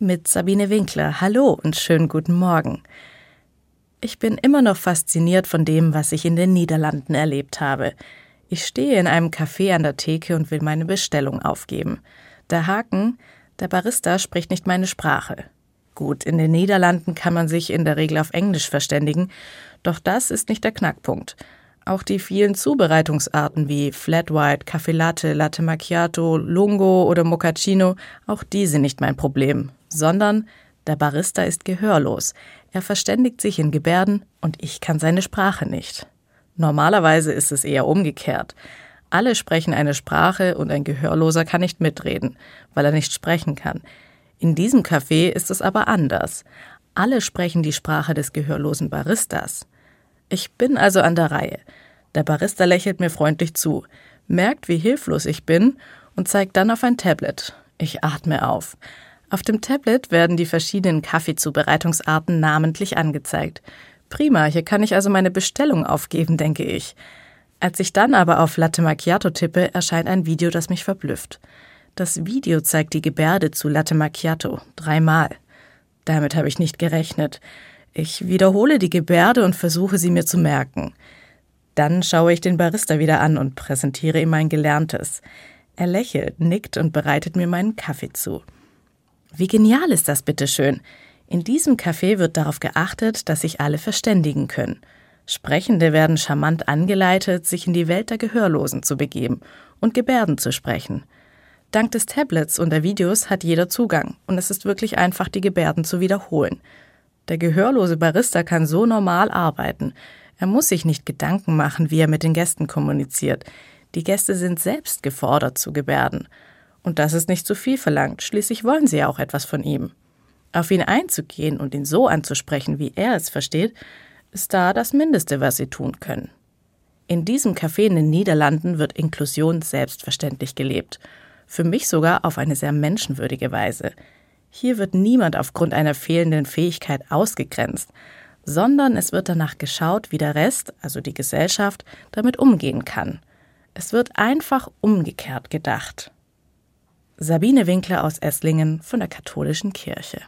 mit Sabine Winkler. Hallo und schönen guten Morgen. Ich bin immer noch fasziniert von dem, was ich in den Niederlanden erlebt habe. Ich stehe in einem Café an der Theke und will meine Bestellung aufgeben. Der Haken, der Barista spricht nicht meine Sprache. Gut, in den Niederlanden kann man sich in der Regel auf Englisch verständigen, doch das ist nicht der Knackpunkt. Auch die vielen Zubereitungsarten wie Flat White, Kaffee Latte, Latte Macchiato, Lungo oder Moccacino, auch die sind nicht mein Problem, sondern der Barista ist gehörlos. Er verständigt sich in Gebärden und ich kann seine Sprache nicht. Normalerweise ist es eher umgekehrt. Alle sprechen eine Sprache und ein Gehörloser kann nicht mitreden, weil er nicht sprechen kann. In diesem Café ist es aber anders. Alle sprechen die Sprache des gehörlosen Baristas. Ich bin also an der Reihe. Der Barista lächelt mir freundlich zu, merkt, wie hilflos ich bin und zeigt dann auf ein Tablet. Ich atme auf. Auf dem Tablet werden die verschiedenen Kaffeezubereitungsarten namentlich angezeigt. Prima, hier kann ich also meine Bestellung aufgeben, denke ich. Als ich dann aber auf Latte Macchiato tippe, erscheint ein Video, das mich verblüfft. Das Video zeigt die Gebärde zu Latte Macchiato dreimal. Damit habe ich nicht gerechnet. Ich wiederhole die Gebärde und versuche sie mir zu merken. Dann schaue ich den Barista wieder an und präsentiere ihm mein Gelerntes. Er lächelt, nickt und bereitet mir meinen Kaffee zu. Wie genial ist das bitteschön? In diesem Café wird darauf geachtet, dass sich alle verständigen können. Sprechende werden charmant angeleitet, sich in die Welt der Gehörlosen zu begeben und Gebärden zu sprechen. Dank des Tablets und der Videos hat jeder Zugang und es ist wirklich einfach, die Gebärden zu wiederholen. Der gehörlose Barista kann so normal arbeiten. Er muss sich nicht Gedanken machen, wie er mit den Gästen kommuniziert. Die Gäste sind selbst gefordert zu gebärden. Und das ist nicht zu viel verlangt, schließlich wollen sie ja auch etwas von ihm. Auf ihn einzugehen und ihn so anzusprechen, wie er es versteht, ist da das Mindeste, was sie tun können. In diesem Café in den Niederlanden wird Inklusion selbstverständlich gelebt. Für mich sogar auf eine sehr menschenwürdige Weise. Hier wird niemand aufgrund einer fehlenden Fähigkeit ausgegrenzt, sondern es wird danach geschaut, wie der Rest, also die Gesellschaft, damit umgehen kann. Es wird einfach umgekehrt gedacht. Sabine Winkler aus Esslingen von der Katholischen Kirche.